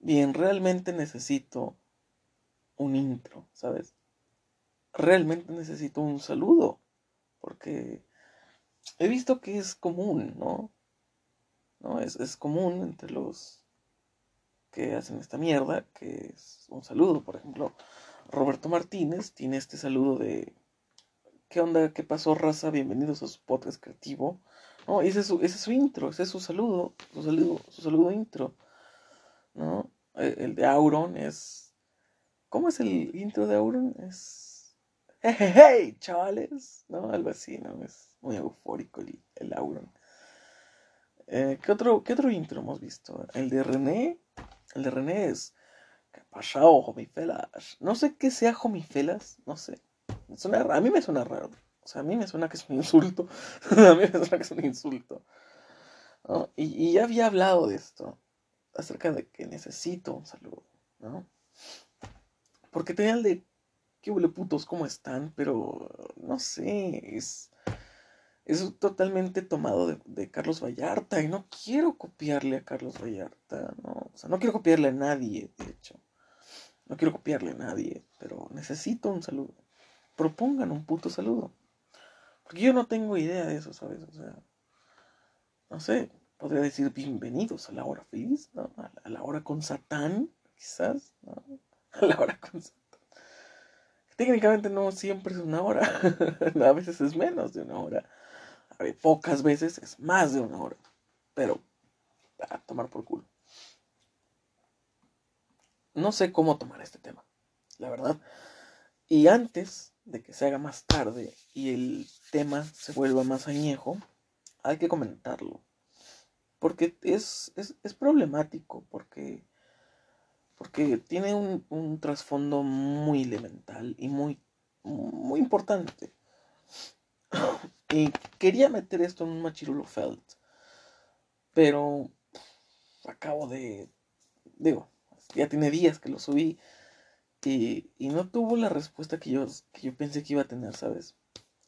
bien, realmente necesito un intro, ¿sabes? Realmente necesito un saludo, porque he visto que es común, ¿no? ¿No? Es, es común entre los que hacen esta mierda, que es un saludo, por ejemplo, Roberto Martínez tiene este saludo de ¿Qué onda? ¿Qué pasó, raza? Bienvenidos a su podcast creativo. No, ese es su, ese es su intro, ese es su saludo, su saludo, su saludo intro. ¿No? El, el de Auron es. ¿Cómo es el intro de Auron? Es. ¡Hey, chavales! ¿No? Algo así, ¿no? Es muy eufórico el, Auron. Eh, ¿qué, otro, ¿Qué otro intro hemos visto? El de René. El de René es. ¿Qué pasó, homifelas? No sé qué sea homifelas, no sé. Suena, a mí me suena raro. O sea, a mí me suena que es un insulto. a mí me suena que es un insulto. Y, y, ya había hablado de esto. Acerca de que necesito un saludo. ¿no? Porque tenía el de. ¿Qué huele putos? ¿Cómo están? Pero. No sé. Es. Es totalmente tomado de, de, Carlos Vallarta. Y no quiero copiarle a Carlos Vallarta. ¿no? O sea, no quiero copiarle a nadie, de hecho. No quiero copiarle a nadie. Pero necesito un saludo propongan un puto saludo. Porque yo no tengo idea de eso, ¿sabes? O sea, no sé, podría decir bienvenidos a la hora feliz, ¿no? A la hora con Satán, quizás, ¿no? A la hora con Satán. Técnicamente no siempre es una hora, a veces es menos de una hora, a ver, pocas veces es más de una hora, pero a tomar por culo. No sé cómo tomar este tema, la verdad. Y antes de que se haga más tarde y el tema se vuelva más añejo, hay que comentarlo. Porque es, es, es problemático, porque, porque tiene un, un trasfondo muy elemental y muy, muy importante. Y quería meter esto en un machirulo felt, pero acabo de, digo, ya tiene días que lo subí y, y, no tuvo la respuesta que yo, que yo pensé que iba a tener, ¿sabes?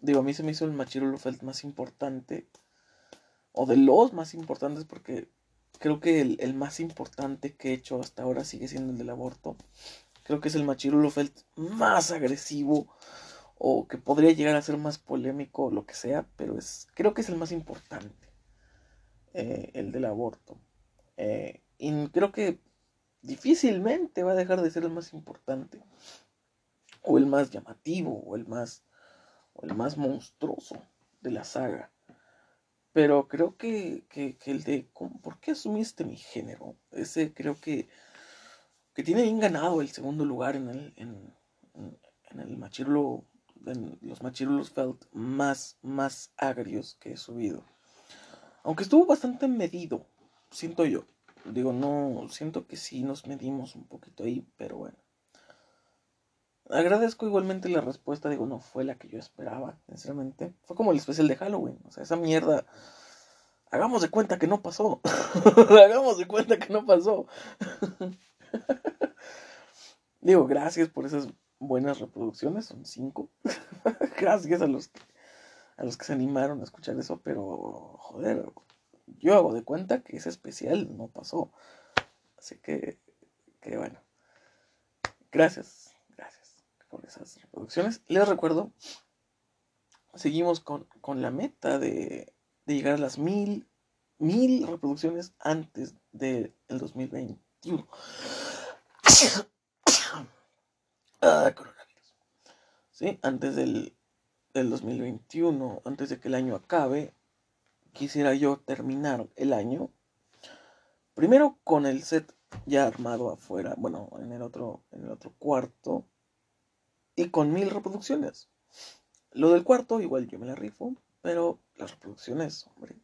Digo, a mí se me hizo el Machirulo Felt más importante, o de los más importantes, porque creo que el, más importante que he hecho hasta ahora sigue siendo el del aborto. Creo que es el Machirulo Felt más agresivo, o que podría llegar a ser más polémico, lo que sea, pero es, creo que es el más importante, eh, el del aborto. Eh, y creo que difícilmente va a dejar de ser el más importante, o el más llamativo, o el más, o el más monstruoso de la saga. Pero creo que, que, que el de ¿por qué asumiste mi género? Ese creo que, que tiene bien ganado el segundo lugar en el, en, en el machirulo, en los machirulos felt más, más agrios que he subido. Aunque estuvo bastante medido, siento yo. Digo, no, siento que sí nos medimos un poquito ahí, pero bueno. Agradezco igualmente la respuesta, digo, no fue la que yo esperaba, sinceramente. Fue como el especial de Halloween, o sea, esa mierda. Hagamos de cuenta que no pasó. Hagamos de cuenta que no pasó. digo, gracias por esas buenas reproducciones, son cinco. gracias a los que, a los que se animaron a escuchar eso, pero joder, yo hago de cuenta que ese especial no pasó. Así que, que bueno. Gracias, por esas reproducciones. Les recuerdo, seguimos con, con la meta de, de, llegar a las mil, mil reproducciones antes del de 2021. ah, coronavirus. Sí, antes del, del 2021, antes de que el año acabe, quisiera yo terminar el año primero con el set ya armado afuera, bueno, en el otro, en el otro cuarto y con mil reproducciones. Lo del cuarto igual yo me la rifo, pero las reproducciones, hombre,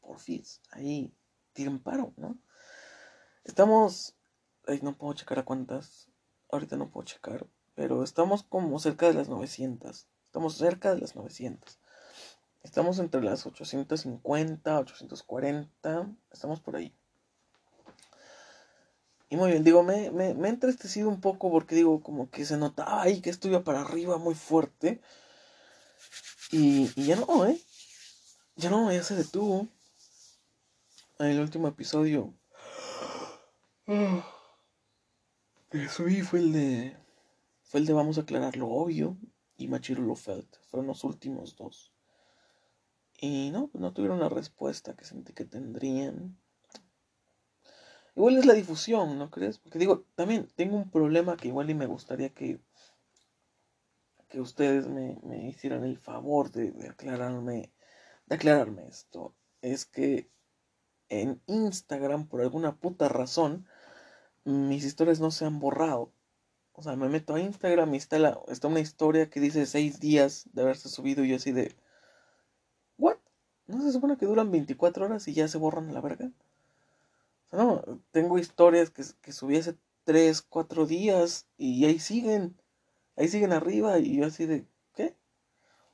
por fin, ahí tiren paro, ¿no? Estamos, ay, no puedo checar a cuántas, ahorita no puedo checar, pero estamos como cerca de las 900, estamos cerca de las 900. Estamos entre las 850, 840, estamos por ahí. Y muy bien, digo, me, me, me he entristecido un poco porque digo, como que se notaba ahí que estuve para arriba muy fuerte. Y, y ya no, ¿eh? Ya no, ya se detuvo. En el último episodio. que subí fue el de. Fue el de Vamos a aclarar lo obvio y Machiro lo felt. Fueron los últimos dos. Y no, pues no tuvieron la respuesta que sentí que tendrían. Igual es la difusión, ¿no crees? Porque digo, también tengo un problema que igual y me gustaría que, que ustedes me, me hicieran el favor de, aclararme, de aclararme esto. Es que en Instagram, por alguna puta razón, mis historias no se han borrado. O sea, me meto a Instagram y está, la, está una historia que dice seis días de haberse subido y yo así de... ¿What? ¿No se supone que duran 24 horas y ya se borran la verga? No, tengo historias que, subí hace 3, 4 días y ahí siguen. Ahí siguen arriba y yo así de... ¿Qué?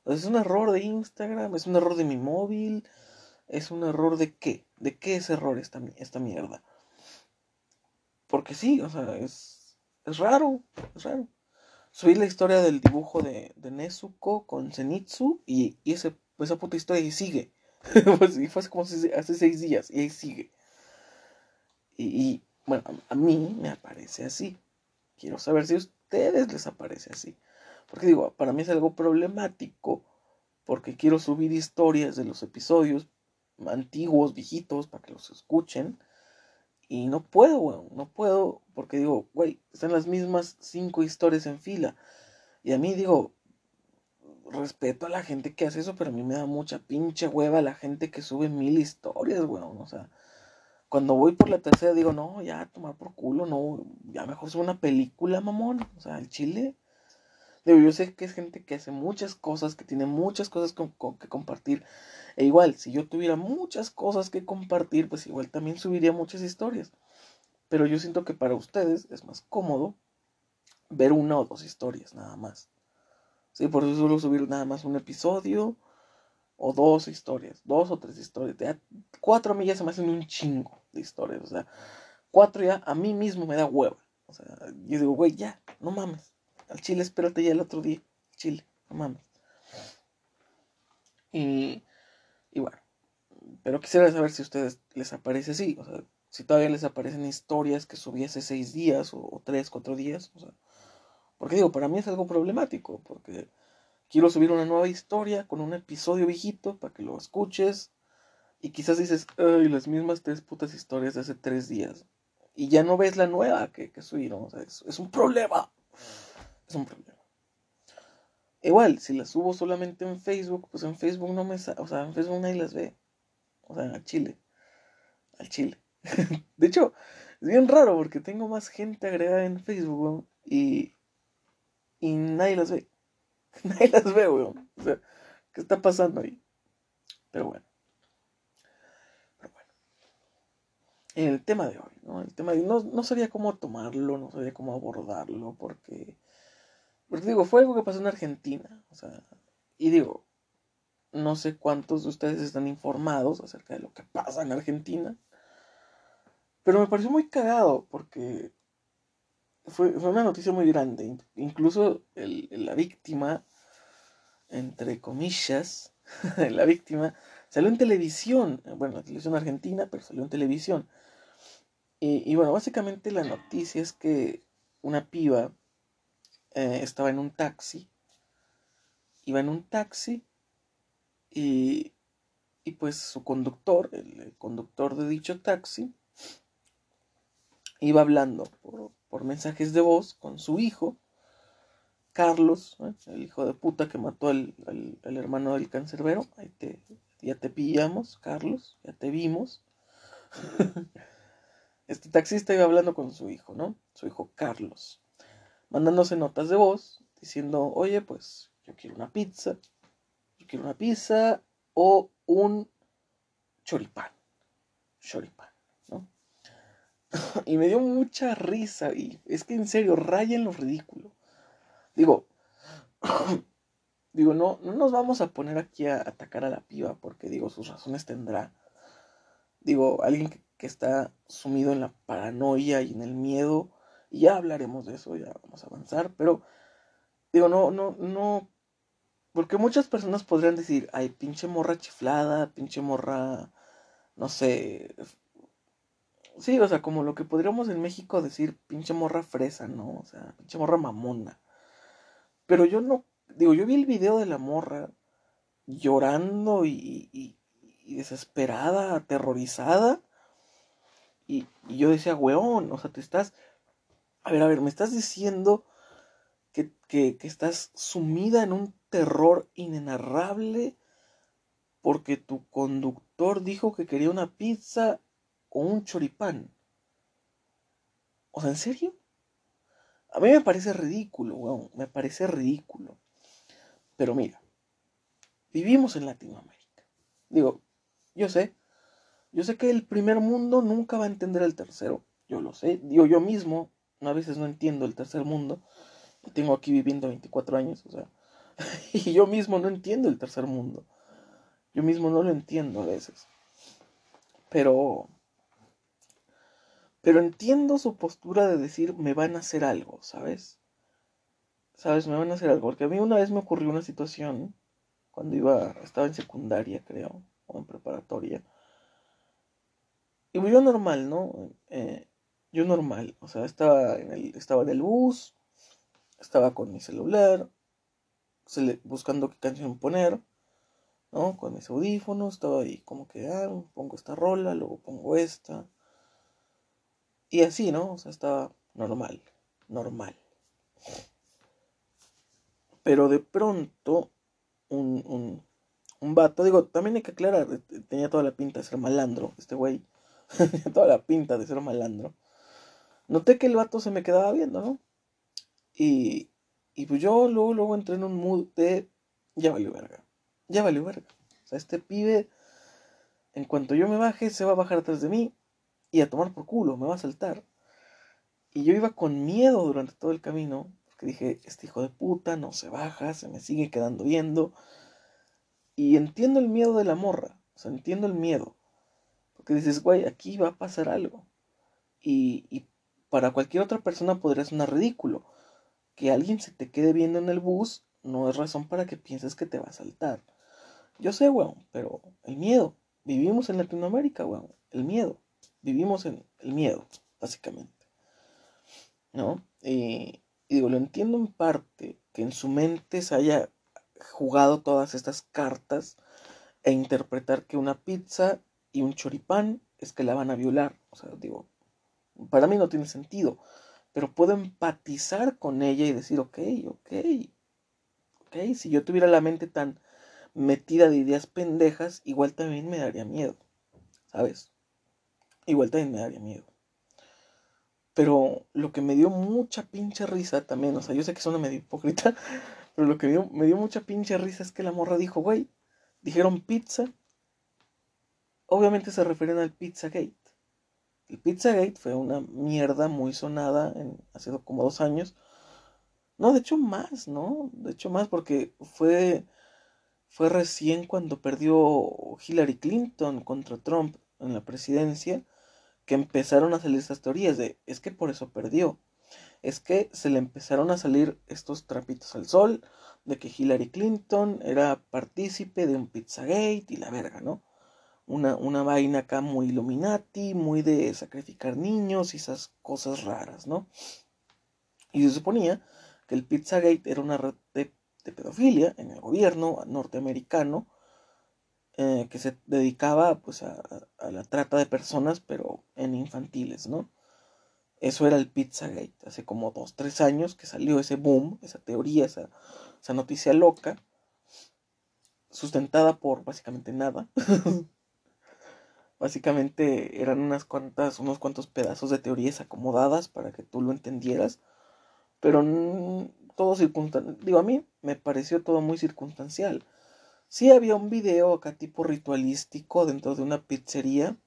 es un error de Instagram, es un error de mi móvil, es un error de qué? ¿De qué es error esta, esta mierda? Porque sí, o sea, es, es raro, es raro. Subí la historia del dibujo de, de Nezuko con Zenitsu y, y ese, esa puta historia y sigue. Pues, y fue hace como hace seis días y ahí sigue. Y, bueno, a mí me aparece así. Quiero saber si a ustedes les aparece así. Porque digo, para mí es algo problemático porque quiero subir historias de los episodios antiguos, viejitos, para que los escuchen. Y no puedo, weón, no puedo, porque digo, güey, están las mismas cinco historias en fila. Y a mí digo, respeto a la gente que hace eso, pero a mí me da mucha pinche hueva la gente que sube mil historias, weón. O sea, cuando voy por la tercera digo, no, ya, tomar por culo, no, ya mejor sube una película, mamón. O sea, el chile. Digo, yo sé que es gente que hace muchas cosas, que tiene muchas cosas que compartir. E igual, si yo tuviera muchas cosas que compartir, pues igual también subiría muchas historias. Pero yo siento que para ustedes es más cómodo ver una o dos historias, nada más. Sí, por eso suelo subir nada más un episodio o dos historias, dos o tres historias. Ya, cuatro a mí ya se me hacen un chingo de historias. O sea, cuatro ya a mí mismo me da hueva. O sea, yo digo, güey, ya, no mames. Al chile, espérate ya el otro día. Chile, no mames. Y, y bueno, pero quisiera saber si a ustedes les aparece así. O sea, si todavía les aparecen historias que subí hace seis días o, o tres, cuatro días. O sea, porque digo, para mí es algo problemático. Porque quiero subir una nueva historia con un episodio viejito para que lo escuches. Y quizás dices, ay, las mismas tres putas historias de hace tres días. Y ya no ves la nueva que, que subieron. O sea, es, un problema es un problema. Igual, si las subo solamente en Facebook, pues en Facebook no me... O sea, en Facebook nadie las ve. O sea, al Chile. Al Chile. de hecho, es bien raro porque tengo más gente agregada en Facebook, y... Y nadie las ve. nadie las ve, weón. O sea, ¿qué está pasando ahí? Pero bueno. Pero bueno. El tema de hoy, ¿no? El tema de no, no sabía cómo tomarlo, no sabía cómo abordarlo, porque porque digo, fue algo que pasó en Argentina. O sea, y digo, no sé cuántos de ustedes están informados acerca de lo que pasa en Argentina. Pero me pareció muy cagado porque fue, fue una noticia muy grande. Incluso el, la víctima, entre comillas, la víctima salió en televisión. Bueno, la televisión argentina, pero salió en televisión. Y, bueno, básicamente la noticia es que una piba eh, estaba en un taxi, iba en un taxi y, y pues su conductor, el, conductor de dicho taxi, iba hablando por, mensajes de voz con su hijo, Carlos, el hijo de puta que mató al, hermano del cancerbero. Ahí te, ya te pillamos, Carlos, ya te vimos. este taxista iba hablando con su hijo, ¿no? Su hijo Carlos mandándose notas de voz diciendo, oye, pues yo quiero una pizza, yo quiero una pizza o un choripán, choripán. y me dio mucha risa y es que en serio, raya en lo ridículo. Digo, digo, no, no nos vamos a poner aquí a atacar a la piba porque digo, sus razones tendrá. Digo, alguien que, que está sumido en la paranoia y en el miedo y ya hablaremos de eso, ya vamos a avanzar, pero digo, no, no, no, porque muchas personas podrían decir, ay, pinche morra chiflada, pinche morra, no sé, Sí, o sea, como lo que podríamos en México decir pinche morra fresa, ¿no? O sea, pinche morra mamona. Pero yo no, digo, yo vi el video de la morra llorando y, y, desesperada, aterrorizada. Y, yo decía, weón, o sea, te estás... A ver, a ver, me estás diciendo que, que, que estás sumida en un terror inenarrable porque tu conductor dijo que quería una pizza o un choripán. O sea, ¿en serio? A mí me parece ridículo, weón. Me parece ridículo. Pero mira, vivimos en Latinoamérica. Digo, yo sé. Yo sé que el primer mundo nunca va a entender el tercero. Yo lo sé. Digo, yo mismo a veces no entiendo el tercer mundo. Tengo aquí viviendo 24 años, o sea. y yo mismo no entiendo el tercer mundo. Yo mismo no lo entiendo a veces. Pero pero entiendo su postura de decir, me van a hacer algo, ¿sabes? ¿Sabes? Me van a hacer algo. Porque a mí una vez me ocurrió una situación, cuando iba, estaba en secundaria, creo, o en preparatoria. Y yo normal, ¿no? Eh, yo normal. O sea, estaba en, el, estaba en el bus, estaba con mi celular, buscando qué canción poner, ¿no? Con mis audífonos, estaba ahí como que, ah, pongo esta rola, luego pongo esta y así, ¿no? O sea, estaba normal, normal. Pero de pronto, un, un, un vato, digo, también hay que aclarar, tenía toda la pinta de ser malandro, este güey. tenía toda la pinta de ser malandro. Noté que el vato se me quedaba viendo, ¿no? Y, y pues yo luego, luego entré en un mood de, ya valió verga, ya valió verga. O sea, este pibe, en cuanto yo me baje, se va a bajar atrás de mí y a tomar por culo, me va a saltar. Y yo iba con miedo durante todo el camino, porque dije, este hijo de puta no se baja, se me sigue quedando viendo. Y entiendo el miedo de la morra, o sea, entiendo el miedo. Porque dices, güey, aquí va a pasar algo. Y, y para cualquier otra persona podría sonar ridículo. Que alguien se te quede viendo en el bus no es razón para que pienses que te va a saltar. Yo sé, weón, pero el miedo. Vivimos en Latinoamérica, weón. El miedo vivimos en el miedo, básicamente. ¿No? Y, digo, lo entiendo en parte, que en su mente se haya jugado todas estas cartas e interpretar que una pizza y un choripán es que la van a violar. O sea, digo, para mí no tiene sentido, pero puedo empatizar con ella y decir, ok, ok, ok, si yo tuviera la mente tan metida de ideas pendejas, igual también me daría miedo, ¿sabes? Igual también me daría miedo. Pero lo que me dio mucha pinche risa también, o sea, yo sé que suena medio hipócrita, pero lo que me dio mucha pinche risa es que la morra dijo, güey, dijeron pizza. Obviamente se refieren al Pizzagate. El Pizzagate fue una mierda muy sonada en, hace como dos años. No, de hecho más, ¿no? De hecho más porque fue, fue recién cuando perdió Hillary Clinton contra Trump en la presidencia que empezaron a salir estas teorías de es que por eso perdió. Es que se le empezaron a salir estos trapitos al sol de que Hillary Clinton era partícipe de un Pizzagate y la verga, ¿no? Una, una vaina acá muy Illuminati, muy de sacrificar niños y esas cosas raras, ¿no? Y se suponía que el Pizzagate era una red de pedofilia en el gobierno norteamericano eh, que se dedicaba pues a, la trata de personas, pero en infantiles, ¿no? Eso era el Pizzagate, hace como dos, tres años que salió ese boom, esa teoría, esa, esa noticia loca, sustentada por básicamente nada. básicamente eran unas cuantas, unos cuantos pedazos de teorías acomodadas para que tú lo entendieras, pero todo circunstancial, digo, a mí me pareció todo muy circunstancial Sí había un video acá tipo ritualístico dentro de una pizzería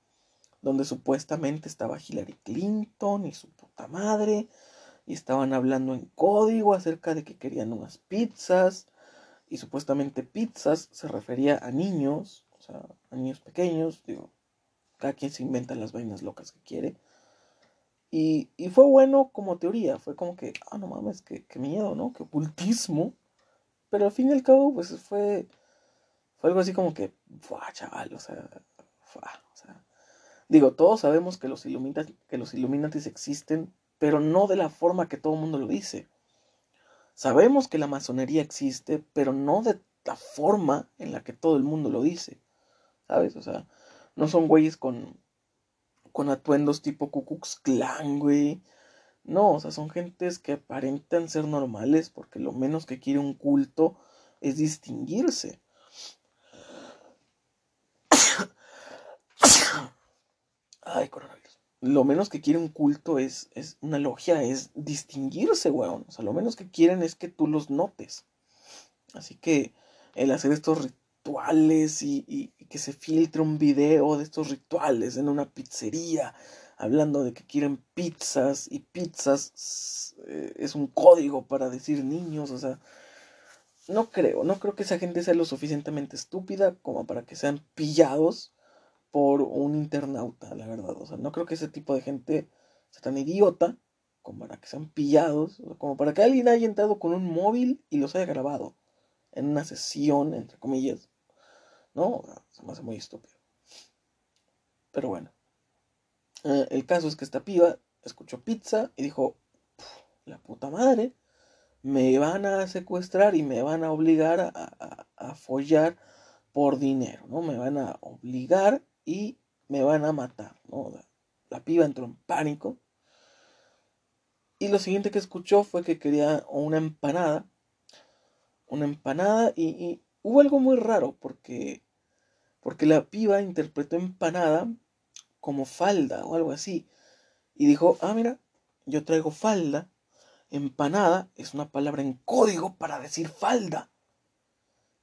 donde supuestamente estaba Hillary Clinton y su puta madre y estaban hablando en código acerca de que querían unas pizzas y supuestamente pizzas se refería a niños, o sea, a niños pequeños, digo, cada quien se inventa las vainas locas que quiere. Y, y fue bueno como teoría, fue como que, ah, no mames, qué, qué miedo, ¿no? Qué ocultismo. Pero al fin y al cabo, pues fue fue algo así como que, ¡fua, chaval! O sea, ¡fua! o sea, Digo, todos sabemos que los, Illuminati, que los existen, pero no de la forma que todo el mundo lo dice. Sabemos que la masonería existe, pero no de la forma en la que todo el mundo lo dice. ¿Sabes? O sea, no son güeyes con, con atuendos tipo Ku Klux güey. No, o sea, son gentes que aparentan ser normales porque lo menos que quiere un culto es distinguirse. Ay, coronavirus. Lo menos que quiere un culto es, es una logia, es distinguirse, weón. O sea, lo menos que quieren es que tú los notes. Así que el hacer estos rituales y, que se filtre un video de estos rituales en una pizzería, hablando de que quieren pizzas y pizzas eh, es un código para decir niños, o sea, no creo, no creo que esa gente sea lo suficientemente estúpida como para que sean pillados por un internauta, la verdad. O sea, no creo que ese tipo de gente sea tan idiota como para que sean pillados, como para que alguien haya entrado con un móvil y los haya grabado en una sesión, entre comillas. No, se me hace muy estúpido. Pero bueno. Eh, el caso es que esta piba escuchó pizza y dijo, la puta madre, me van a secuestrar y me van a obligar a, a, a follar por dinero, ¿no? Me van a obligar y me van a matar, ¿no? La, piba entró en pánico. Y lo siguiente que escuchó fue que quería una empanada. Una empanada y, hubo algo muy raro porque, porque la piba interpretó empanada como falda o algo así. Y dijo, ah, mira, yo traigo falda. Empanada es una palabra en código para decir falda.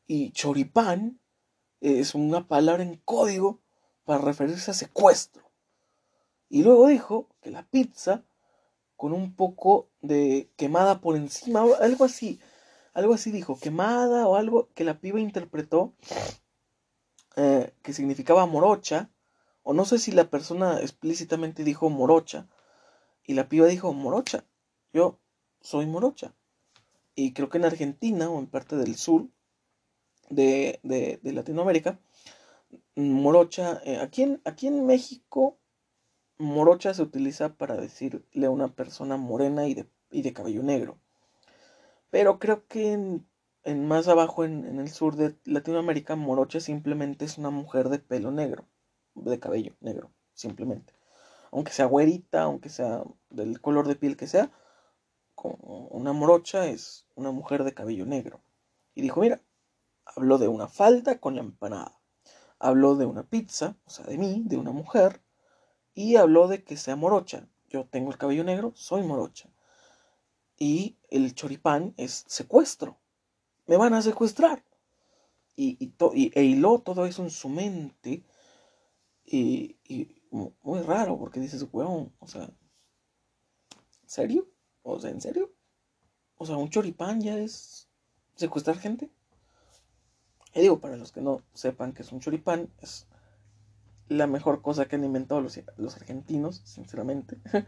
Y choripán es una palabra en código para referirse a secuestro. Y luego dijo que la pizza con un poco de quemada por encima, algo así, algo así dijo, quemada o algo que la piba interpretó eh, que significaba morocha, o no sé si la persona explícitamente dijo morocha, y la piba dijo morocha, yo soy morocha. Y creo que en Argentina o en parte del sur de, de, de Latinoamérica, morocha, eh, aquí, en, aquí en México, morocha se utiliza para decirle a una persona morena y de, y de cabello negro. Pero creo que en, más abajo, en, el sur de Latinoamérica, morocha simplemente es una mujer de pelo negro, de cabello negro, simplemente. Aunque sea güerita, aunque sea del color de piel que sea, una morocha es una mujer de cabello negro. Y dijo, mira, habló de una falda con la empanada habló de una pizza, o sea, de mí, de una mujer, y habló de que sea morocha. Yo tengo el cabello negro, soy morocha. Y el choripán es secuestro. Me van a secuestrar. Y, y, e hiló todo eso en su mente. Y, y muy raro, porque dices, weón, o sea, ¿en serio? O sea, ¿en serio? O sea, un choripán ya es secuestrar gente. Y digo, para los que no sepan que es un choripán, es la mejor cosa que han inventado los, argentinos, sinceramente.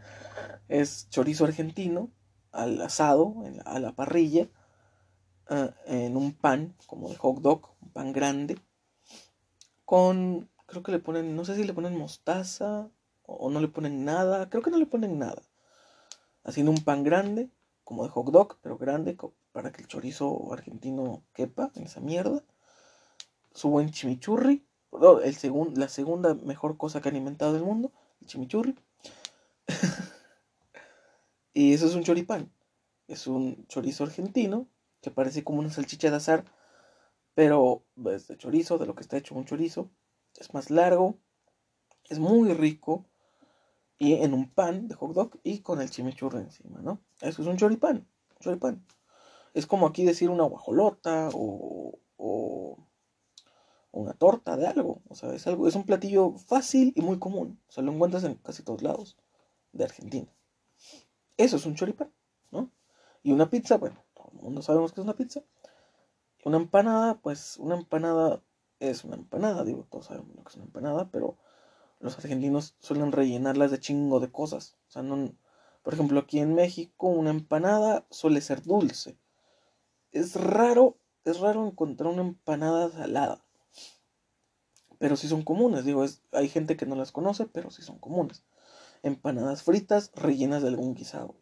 es chorizo argentino al asado, a la parrilla, ah, en un pan, como de hot dog, un pan grande, con, creo que le ponen, no sé si le ponen mostaza o no le ponen nada, creo que no le ponen nada. Haciendo un pan grande, como de hot dog, pero grande, para que el chorizo argentino quepa en esa mierda su buen chimichurri. el la segunda mejor cosa que han inventado del mundo, el chimichurri. y eso es un choripán. Es un chorizo argentino que parece como una salchicha de azar, pero es de chorizo, de lo que está hecho un chorizo. Es más largo, es muy rico y en un pan de hot dog y con el chimichurri encima, ¿no? Eso es un choripán, choripán. Es como aquí decir una guajolota o, o una torta de algo. O sea, es algo, es un platillo fácil y muy común. O sea, lo encuentras en casi todos lados de Argentina. Eso es un choripán, ¿no? Y una pizza, bueno, todo el mundo sabemos que es una pizza. Una empanada, pues una empanada es una empanada, digo, todos sabemos lo que es una empanada, pero los argentinos suelen rellenarlas de chingo de cosas. O sea, no, por ejemplo, aquí en México una empanada suele ser dulce. Es raro, es raro encontrar una empanada salada pero sí son comunes. Digo, es, hay gente que no las conoce, pero sí son comunes. Empanadas fritas rellenas de algún guisado.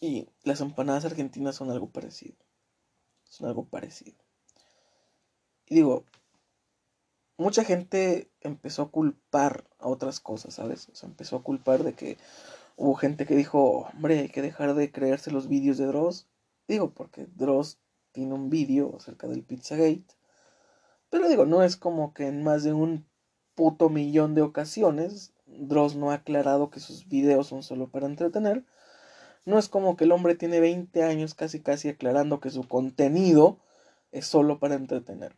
Y las empanadas argentinas son algo parecido. Son algo parecido. Y digo, mucha gente empezó a culpar a otras cosas, ¿sabes? O sea, empezó a culpar de que hubo gente que dijo, hombre, hay que dejar de creerse los vídeos de Dross. Digo, porque Dross tiene un vídeo acerca del Pizzagate. Pero digo, no es como que en más de un puto millón de ocasiones Dross no ha aclarado que sus videos son solo para entretener. No es como que el hombre tiene 20 años casi casi aclarando que su contenido es solo para entretener.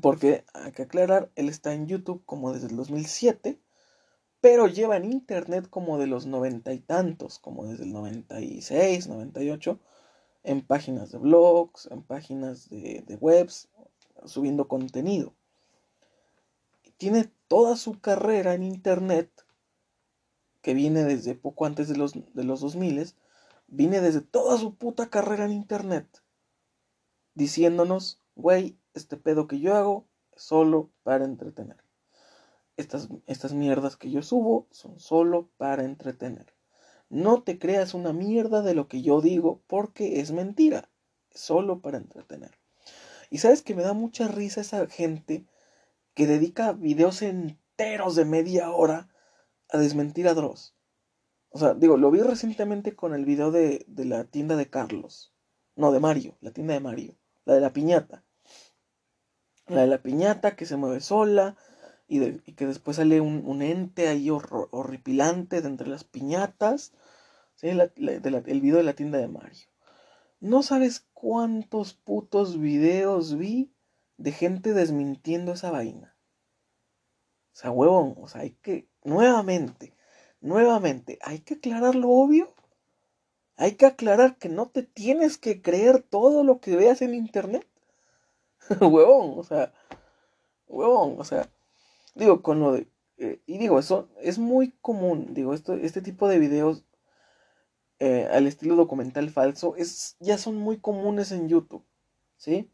Porque hay que aclarar, él está en YouTube como desde el 2007, pero lleva en Internet como de los noventa y tantos, como desde el 96, 98, en páginas de blogs, en páginas de, de webs, subiendo contenido. Tiene toda su carrera en Internet, que viene desde poco antes de los, de los 2000, viene desde toda su puta carrera en Internet, diciéndonos, güey, este pedo que yo hago es solo para entretener. Estas, estas mierdas que yo subo son solo para entretener. No te creas una mierda de lo que yo digo porque es mentira. Es solo para entretener. Y sabes que me da mucha risa esa gente que dedica videos enteros de media hora a desmentir a Dross. O sea, digo, lo vi recientemente con el video de, de la tienda de Carlos. No, de Mario, la tienda de Mario. La de la piñata. La de la piñata que se mueve sola y, que después sale un, ente ahí horripilante de entre las piñatas. ¿sí? el video de la tienda de Mario. No sabes cuántos putos videos vi de gente desmintiendo esa vaina. O sea, huevón, o sea, hay que, nuevamente, nuevamente, hay que aclarar lo obvio. Hay que aclarar que no te tienes que creer todo lo que veas en internet. huevón, o sea, huevón, o sea, digo, con lo de, eh, y digo, eso es muy común, digo, esto, este tipo de videos eh, al estilo documental falso es, ya son muy comunes en YouTube, ¿sí?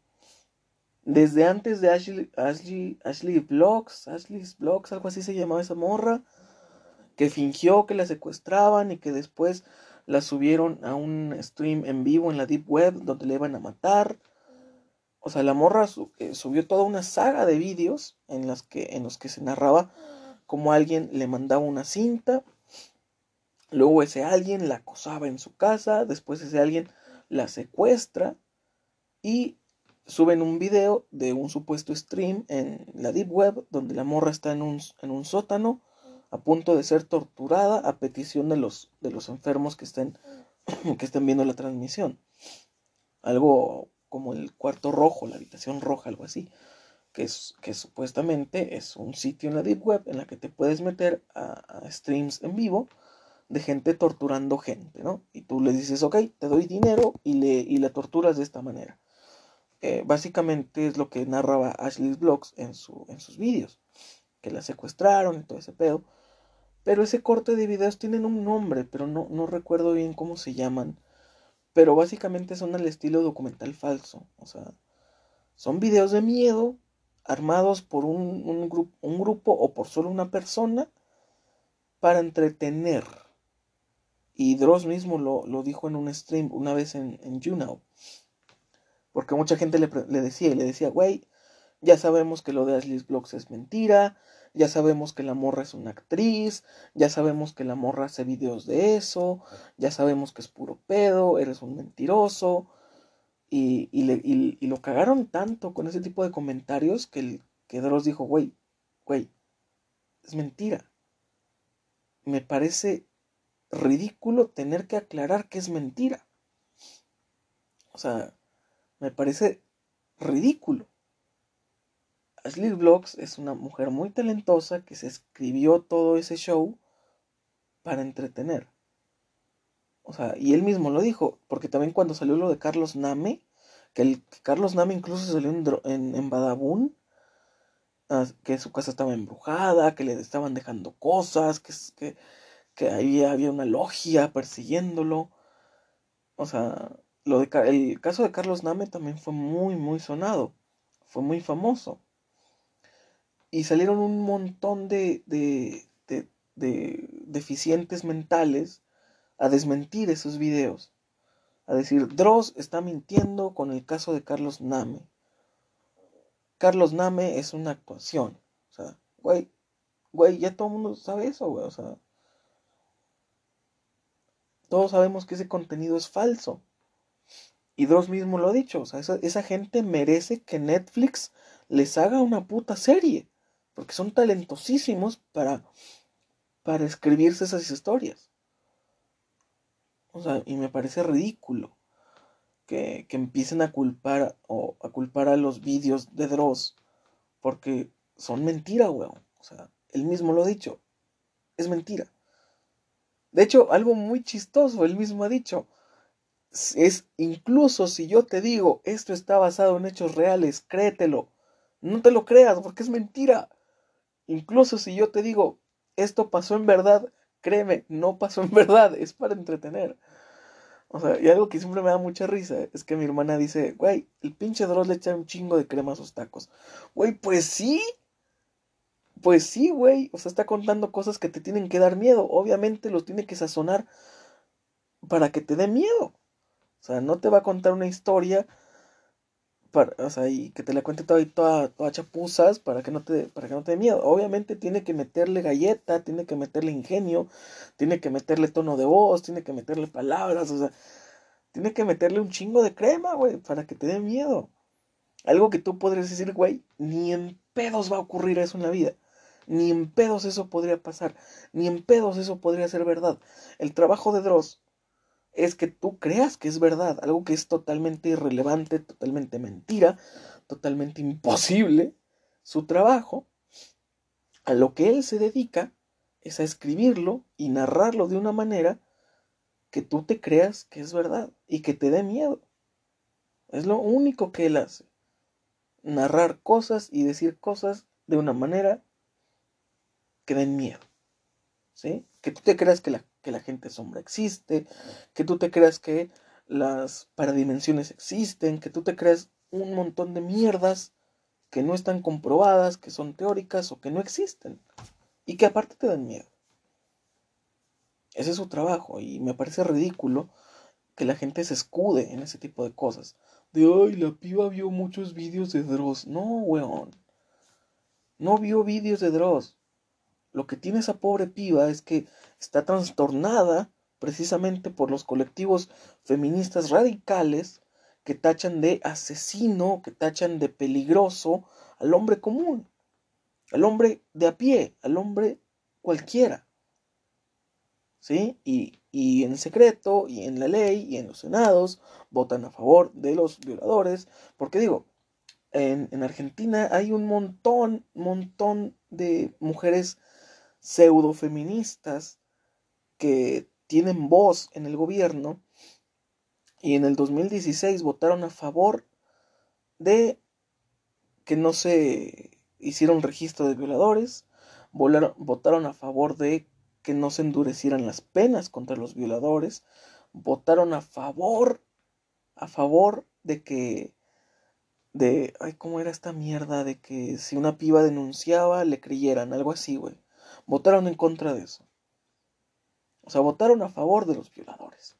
Desde antes de Ashley, Ashley, Ashley Vlogs, Ashley's Vlogs, algo así se llamaba esa morra, que fingió que la secuestraban y que después la subieron a un stream en vivo en la Deep Web donde le iban a matar. O sea, la morra eh, subió toda una saga de vídeos en, en los que se narraba cómo alguien le mandaba una cinta, luego ese alguien la acosaba en su casa, después ese alguien la secuestra y suben un video de un supuesto stream en la Deep Web donde la morra está en un, en un sótano a punto de ser torturada a petición de los, de los enfermos que estén, que viendo la transmisión. Algo como el cuarto rojo, la habitación roja, algo así, que, es, que supuestamente es un sitio en la Deep Web en la que te puedes meter a, streams en vivo de gente torturando gente, ¿no? Y tú le dices, ok, te doy dinero y le, y la torturas de esta manera. Eh, básicamente es lo que narraba Ashley's Blogs en, su, en sus vídeos, que la secuestraron y todo ese pedo. Pero ese corte de videos tienen un nombre, pero no, no recuerdo bien cómo se llaman. Pero básicamente son al estilo documental falso. O sea, son videos de miedo armados por un, un, un grupo o por solo una persona para entretener. Y Dross mismo lo, lo, dijo en un stream una vez en, en YouNow. Porque mucha gente le, le decía y le decía, güey, ya sabemos que lo de Ashley's Vlogs es mentira, ya sabemos que la morra es una actriz, ya sabemos que la morra hace videos de eso, ya sabemos que es puro pedo, eres un mentiroso. Y, y, lo cagaron tanto con ese tipo de comentarios que, el, que Dross dijo, güey, güey, es mentira. Me parece ridículo tener que aclarar que es mentira. O sea, me parece ridículo. Ashley Vlogs es una mujer muy talentosa que se escribió todo ese show para entretener. O sea, y él mismo lo dijo, porque también cuando salió lo de Carlos Name, que, el, Carlos Name incluso salió en, en, Badabun, ah, que su casa estaba embrujada, que le estaban dejando cosas, que, que, que ahí había una logia persiguiéndolo. O sea, lo de, el caso de Carlos Name también fue muy, muy sonado, fue muy famoso. y salieron un montón de, de, de, de deficientes mentales a desmentir esos videos. A decir, Dross está mintiendo con el caso de Carlos Name. Carlos Name es una actuación. O sea, güey, güey, ya todo el mundo sabe eso, güey. O sea, todos sabemos que ese contenido es falso. Y Dross mismo lo ha dicho. O sea, esa, gente merece que Netflix les haga una puta serie. Porque son talentosísimos para, para escribirse esas historias. O sea, y me parece ridículo que, que empiecen a culpar o a culpar a los vídeos de Dross porque son mentira, weón. O sea, él mismo lo ha dicho. Es mentira. De hecho, algo muy chistoso, él mismo ha dicho. Es incluso si yo te digo esto está basado en hechos reales, créetelo. No te lo creas porque es mentira. Incluso si yo te digo esto pasó en verdad, Créeme, no pasó en verdad, es para entretener. O sea, y algo que siempre me da mucha risa es que mi hermana dice, güey, el pinche Dross le echa un chingo de crema a sus tacos. Güey, pues sí. Pues sí, güey. O sea, está contando cosas que te tienen que dar miedo. Obviamente los tiene que sazonar para que te dé miedo. O sea, no te va a contar una historia o sea, y que te la cuente toda, toda, toda chapuzas para que, no te, para que no te dé miedo. Obviamente tiene que meterle galleta, tiene que meterle ingenio, tiene que meterle tono de voz, tiene que meterle palabras, o sea, tiene que meterle un chingo de crema, güey, para que te dé miedo. Algo que tú podrías decir, güey, ni en pedos va a ocurrir eso en la vida. Ni en pedos eso podría pasar. Ni en pedos eso podría ser verdad. El trabajo de Dross es que tú creas que es verdad, algo que es totalmente irrelevante, totalmente mentira, totalmente imposible. Su trabajo, a lo que él se dedica, es a escribirlo y narrarlo de una manera que tú te creas que es verdad y que te dé miedo. Es lo único que él hace. Narrar cosas y decir cosas de una manera que den miedo. ¿Sí? Que tú te creas que la que la gente sombra existe, que tú te creas que las paradimensiones existen, que tú te creas un montón de mierdas que no están comprobadas, que son teóricas o que no existen y que aparte te dan miedo. Ese es su trabajo y me parece ridículo que la gente se escude en ese tipo de cosas. De, ay, la piba vio muchos vídeos de Dross. No, weón. No vio vídeos de Dross. Lo que tiene esa pobre piba es que está trastornada precisamente por los colectivos feministas radicales que tachan de asesino, que tachan de peligroso al hombre común, al hombre de a pie, al hombre cualquiera. ¿Sí? Y, y en secreto, y en la ley, y en los senados, votan a favor de los violadores, porque digo, en, en Argentina hay un montón, montón de mujeres pseudo feministas que tienen voz en el gobierno y en el 2016 votaron a favor de que no se hiciera un registro de violadores, votaron a favor de que no se endurecieran las penas contra los violadores, votaron a favor, a favor de que, de, ay, ¿cómo era esta mierda? De que si una piba denunciaba, le creyeran, algo así, güey. Votaron en contra de eso. O sea, votaron a favor de los violadores.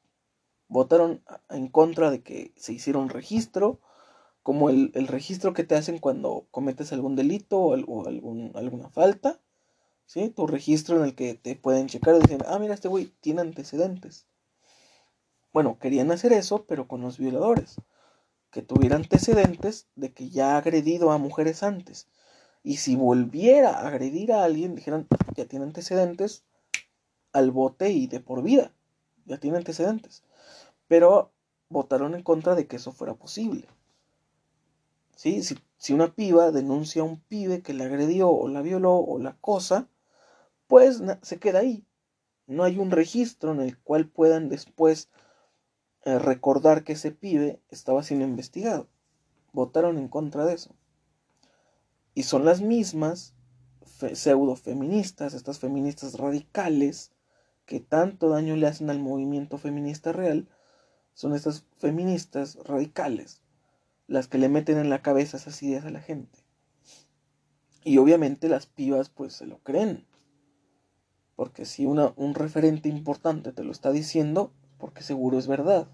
Votaron en contra de que se hiciera un registro, como el, registro que te hacen cuando cometes algún delito o, algún, alguna falta. ¿Sí? Tu registro en el que te pueden checar y decir, ah, mira, este güey tiene antecedentes. Bueno, querían hacer eso, pero con los violadores. Que tuviera antecedentes de que ya ha agredido a mujeres antes. Y si volviera a agredir a alguien, dijeran, ya tiene antecedentes, al bote y de por vida. Ya tiene antecedentes. Pero votaron en contra de que eso fuera posible. ¿Sí? Si, una piba denuncia a un pibe que la agredió o la violó o la cosa, pues se queda ahí. No hay un registro en el cual puedan después eh, recordar que ese pibe estaba siendo investigado. Votaron en contra de eso. Y son las mismas pseudo feministas, estas feministas radicales, que tanto daño le hacen al movimiento feminista real son estas feministas radicales, las que le meten en la cabeza esas ideas a la gente. Y obviamente las pibas pues se lo creen. Porque si una, un referente importante te lo está diciendo, porque seguro es verdad.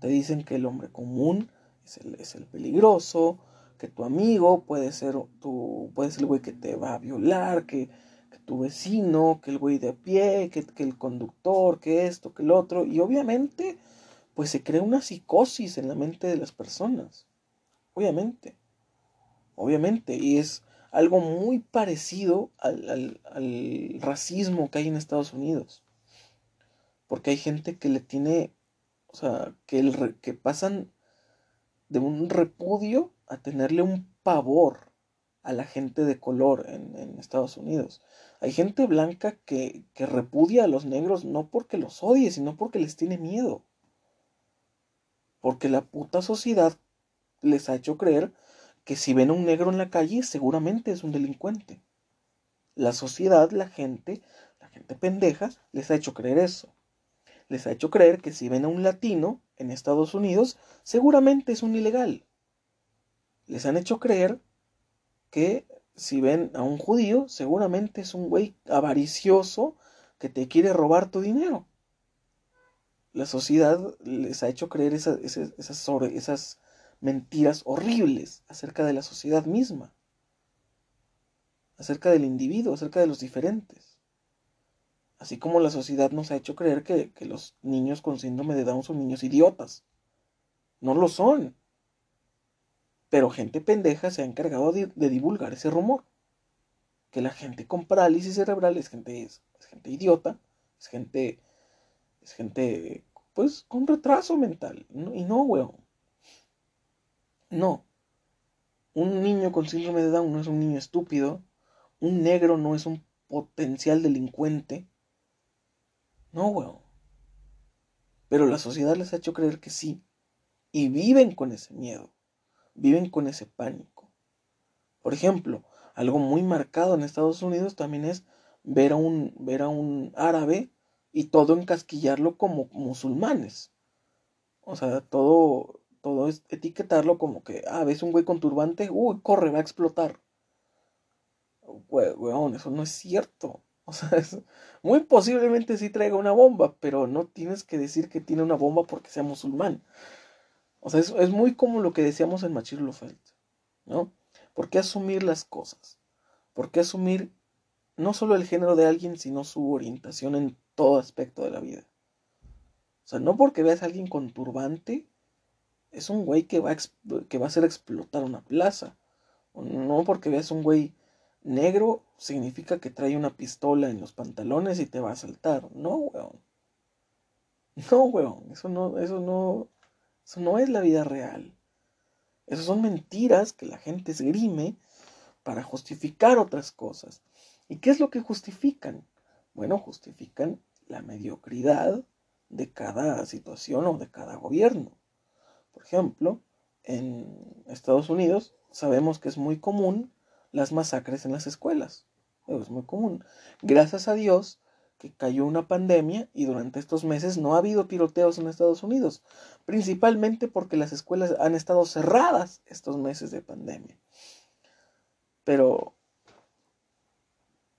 Te dicen que el hombre común es el, es el peligroso, que tu amigo puede ser, tu, puede ser el güey que te va a violar, que, que tu vecino, que el güey de pie, que, que el conductor, que esto, que el otro. Y obviamente, pues se crea una psicosis en la mente de las personas. Obviamente. Obviamente. Y es algo muy parecido al, racismo que hay en Estados Unidos. Porque hay gente que le tiene, o sea, que, el, que pasan de un repudio a tenerle un pavor a la gente de color en, Estados Unidos. Hay gente blanca que, que repudia a los negros no porque los odie, sino porque les tiene miedo. Porque la puta sociedad les ha hecho creer que si ven a un negro en la calle seguramente es un delincuente. La sociedad, la gente, la gente pendeja, les ha hecho creer eso. Les ha hecho creer que si ven a un latino en Estados Unidos, seguramente es un ilegal. Les han hecho creer que si ven a un judío, seguramente es un güey avaricioso que te quiere robar tu dinero. La sociedad les ha hecho creer esas, mentiras horribles acerca de la sociedad misma, acerca del individuo, acerca de los diferentes. Así como la sociedad nos ha hecho creer que, los niños con síndrome de Down son niños idiotas. No lo son. Pero gente pendeja se ha encargado de, divulgar ese rumor. Que la gente con parálisis cerebral es gente, gente idiota, es gente, es gente, pues, con retraso mental. Y no, weón. No. Un niño con síndrome de Down no es un niño estúpido. Un negro no es un potencial delincuente. No, weón. Pero la sociedad les ha hecho creer que sí. Y viven con ese miedo. Viven con ese pánico. Por ejemplo, algo muy marcado en Estados Unidos también es ver a un, ver a un árabe y todo encasquillarlo como musulmanes. O sea, todo todo es etiquetarlo como que, ah, ves un güey con turbante, uy, corre, va a explotar. Weón, eso no es cierto. O sea, muy posiblemente sí traiga una bomba, pero no tienes que decir que tiene una bomba porque sea musulmán. O sea, es, es muy como lo que decíamos en Machir ¿no? ¿Por qué asumir las cosas? ¿Por qué asumir no solo el género de alguien, sino su orientación en todo aspecto de la vida? O sea, no porque veas a alguien con turbante, es un güey que va, a, que va a hacer explotar una plaza. No porque veas un güey negro significa que trae una pistola en los pantalones y te va a asaltar. No, weón. No, weón. Eso no, eso no, eso no es la vida real. Esas son mentiras que la gente esgrime para justificar otras cosas. ¿Y qué es lo que justifican? Bueno, justifican la mediocridad de cada situación o de cada gobierno. Por ejemplo, en Estados Unidos sabemos que es muy común las masacres en las escuelas. Es muy común. Gracias a Dios que cayó una pandemia y durante estos meses no ha habido tiroteos en Estados Unidos, principalmente porque las escuelas han estado cerradas estos meses de pandemia. Pero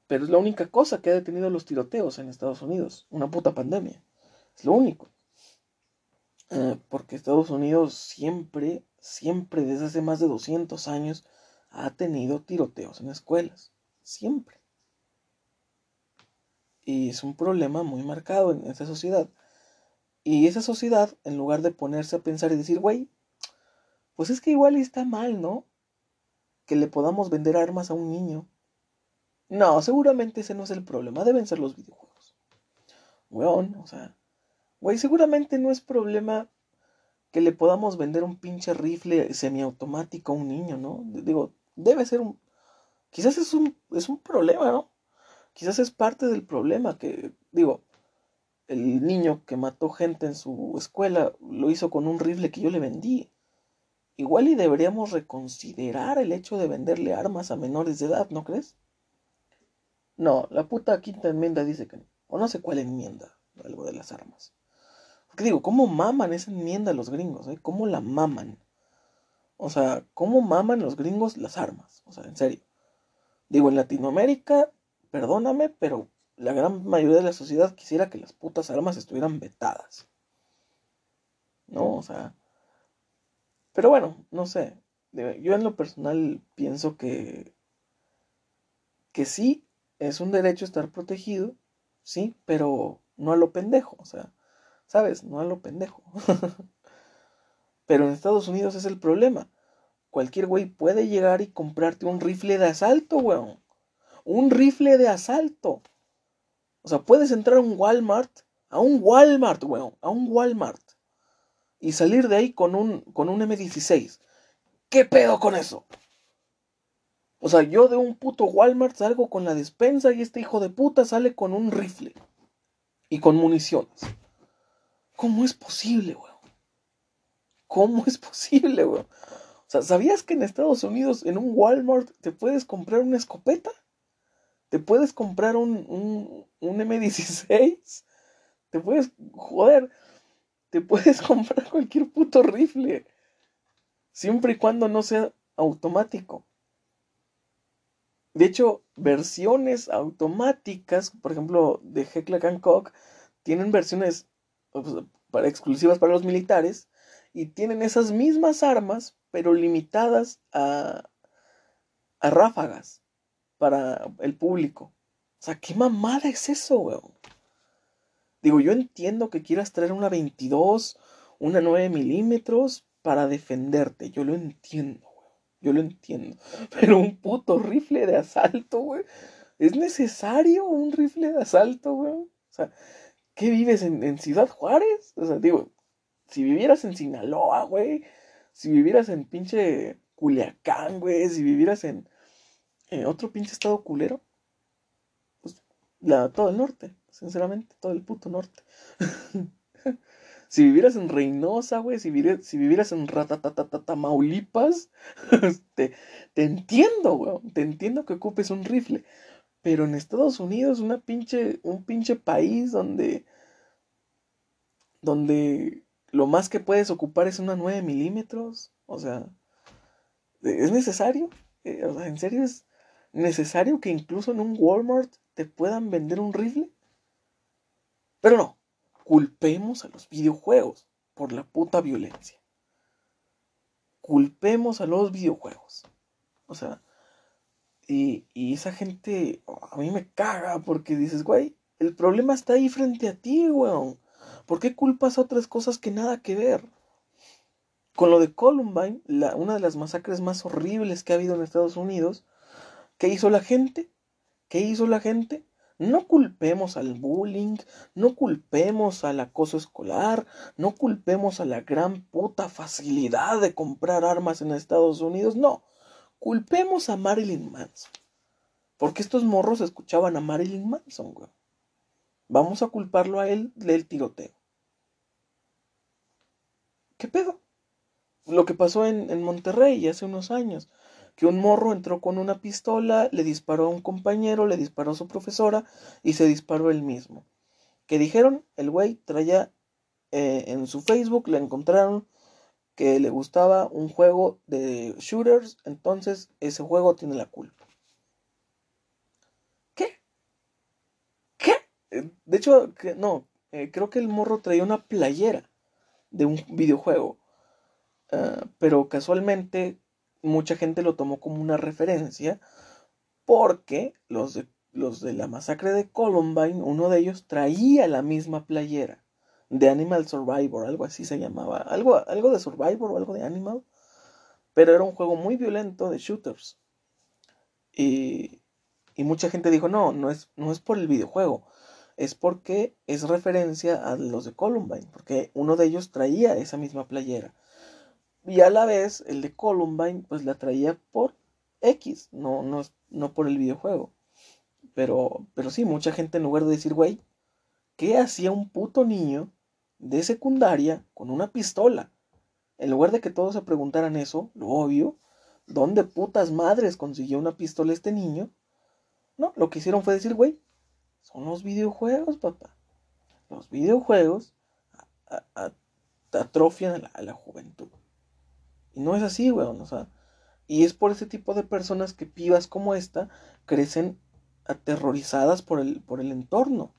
pero es la única cosa que ha detenido los tiroteos en Estados Unidos, una puta pandemia. Es lo único. Eh, porque Estados Unidos siempre, siempre desde hace más de 200 años ha tenido tiroteos en escuelas. Siempre. Y es un problema muy marcado en esa sociedad. Y esa sociedad, en lugar de ponerse a pensar y decir, güey, pues es que igual está mal, ¿no? Que le podamos vender armas a un niño. No, seguramente ese no es el problema, deben ser los videojuegos. Weón, o sea, Güey, seguramente no es problema que le podamos vender un pinche rifle semiautomático a un niño, ¿no? Digo, debe ser un... Quizás es un, es un problema, ¿no? Quizás es parte del problema que, digo, el niño que mató gente en su escuela lo hizo con un rifle que yo le vendí. Igual y deberíamos reconsiderar el hecho de venderle armas a menores de edad, ¿no crees? No, la puta quinta enmienda dice que no. O no sé cuál enmienda, algo de las armas. Porque digo, ¿cómo maman esa enmienda los gringos? Eh? ¿Cómo la maman? O sea, ¿cómo maman los gringos las armas? O sea, en serio. Digo, en Latinoamérica, perdóname, pero la gran mayoría de la sociedad quisiera que las putas armas estuvieran vetadas. ¿No? O sea. Pero bueno, no sé. Yo en lo personal pienso que. Que sí, es un derecho estar protegido, sí, pero no a lo pendejo, o sea, ¿sabes? No a lo pendejo. pero en Estados Unidos es el problema. Cualquier güey puede llegar y comprarte un rifle de asalto, weón. Un rifle de asalto. O sea, puedes entrar a un Walmart, a un Walmart, weón, a un Walmart. Y salir de ahí con un, con un M16. ¿Qué pedo con eso? O sea, yo de un puto Walmart salgo con la despensa y este hijo de puta sale con un rifle. Y con municiones. ¿Cómo es posible, weón? ¿Cómo es posible, weón? O sea, ¿sabías que en Estados Unidos, en un Walmart, te puedes comprar una escopeta? ¿Te puedes comprar un, un, un M16? Te puedes, joder, te puedes comprar cualquier puto rifle. Siempre y cuando no sea automático. De hecho, versiones automáticas, por ejemplo, de Heckler Hancock, tienen versiones para, exclusivas para los militares y tienen esas mismas armas, pero limitadas a, a ráfagas para el público. O sea, ¿qué mamada es eso, weón? Digo, yo entiendo que quieras traer una 22, una 9 milímetros para defenderte, yo lo entiendo. Yo lo entiendo. Pero un puto rifle de asalto, güey. ¿Es necesario un rifle de asalto, güey? O sea, ¿qué vives en, Ciudad Juárez? O sea, digo, si vivieras en Sinaloa, güey. Si vivieras en pinche Culiacán, güey. Si vivieras en, en otro pinche estado culero. Pues la, todo el norte, sinceramente, todo el puto norte. Si vivieras en Reynosa, güey, si, vivieras, si vivieras en Tamaulipas, te, te entiendo, güey. Te entiendo que ocupes un rifle. Pero en Estados Unidos, una pinche, un pinche país donde, donde lo más que puedes ocupar es una 9 milímetros. O sea, ¿es necesario? Eh, ¿en serio es necesario que incluso en un Walmart te puedan vender un rifle? Pero no, culpemos a los videojuegos por la puta violencia. Culpemos a los videojuegos. O sea, y, esa gente a mí me caga porque dices, güey, el problema está ahí frente a ti, weón. ¿Por qué culpas a otras cosas que nada que ver? Con lo de Columbine, la, una de las masacres más horribles que ha habido en Estados Unidos, ¿qué hizo la gente? ¿Qué hizo la gente? No culpemos al bullying, no culpemos al acoso escolar, no culpemos a la gran puta facilidad de comprar armas en Estados Unidos, no, culpemos a Marilyn Manson. Porque estos morros escuchaban a Marilyn Manson, güey. Vamos a culparlo a él del tiroteo. ¿Qué pedo? Lo que pasó en, en Monterrey hace unos años que un morro entró con una pistola, le disparó a un compañero, le disparó a su profesora y se disparó él mismo. Que dijeron, el güey traía eh, en su Facebook, le encontraron que le gustaba un juego de shooters, entonces ese juego tiene la culpa. ¿Qué? ¿Qué? Eh, de hecho, no, eh, creo que el morro traía una playera de un videojuego. Ah, pero casualmente mucha gente lo tomó como una referencia porque los de, los de la masacre de Columbine, uno de ellos traía la misma playera de Animal Survivor, algo así se llamaba, algo, algo de Survivor o algo de Animal, pero era un juego muy violento de shooters. Y, y mucha gente dijo, no, no es, no es por el videojuego, es porque es referencia a los de Columbine, porque uno de ellos traía esa misma playera. Y a la vez, el de Columbine, pues la traía por X, no, no, no por el videojuego. Pero, pero sí, mucha gente en lugar de decir, güey, ¿qué hacía un puto niño de secundaria con una pistola? En lugar de que todos se preguntaran eso, lo obvio, ¿dónde putas madres consiguió una pistola este niño? No, lo que hicieron fue decir, güey, son los videojuegos, papá. Los videojuegos atrofian a la juventud. Y no es así, weón. O sea, y es por ese tipo de personas que pibas como esta crecen aterrorizadas por el, por el entorno.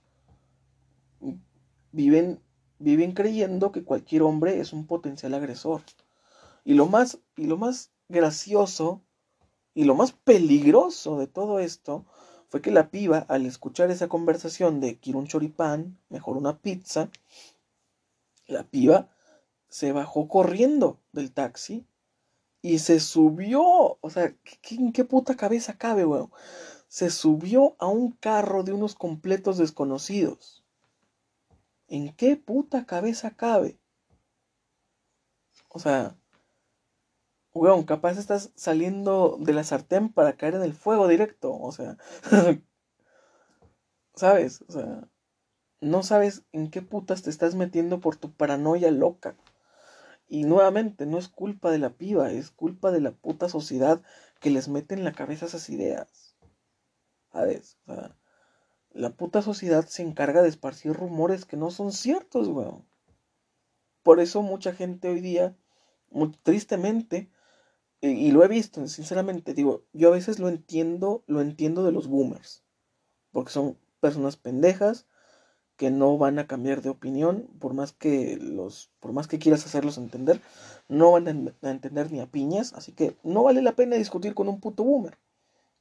Viven, viven creyendo que cualquier hombre es un potencial agresor. Y lo más, y lo más gracioso y lo más peligroso de todo esto fue que la piba, al escuchar esa conversación de quiero un choripán, mejor una pizza, la piba se bajó corriendo del taxi y se subió. O sea, ¿en qué puta cabeza cabe, weón? Se subió a un carro de unos completos desconocidos. ¿En qué puta cabeza cabe? O sea, weón, capaz estás saliendo de la sartén para caer en el fuego directo. O sea, ¿sabes? O sea, no sabes en qué putas te estás metiendo por tu paranoia loca. Y nuevamente, no es culpa de la piba, es culpa de la puta sociedad que les mete en la cabeza esas ideas. ¿Sabes? O sea, la puta sociedad se encarga de esparcir rumores que no son ciertos, weón. Por eso mucha gente hoy día, muy tristemente, y lo he visto, sinceramente, digo, yo a veces lo entiendo, lo entiendo de los boomers, porque son personas pendejas que no van a cambiar de opinión, por más que los, por más que quieras hacerlos entender, no van a entender ni a piñas, así que no vale la pena discutir con un puto boomer,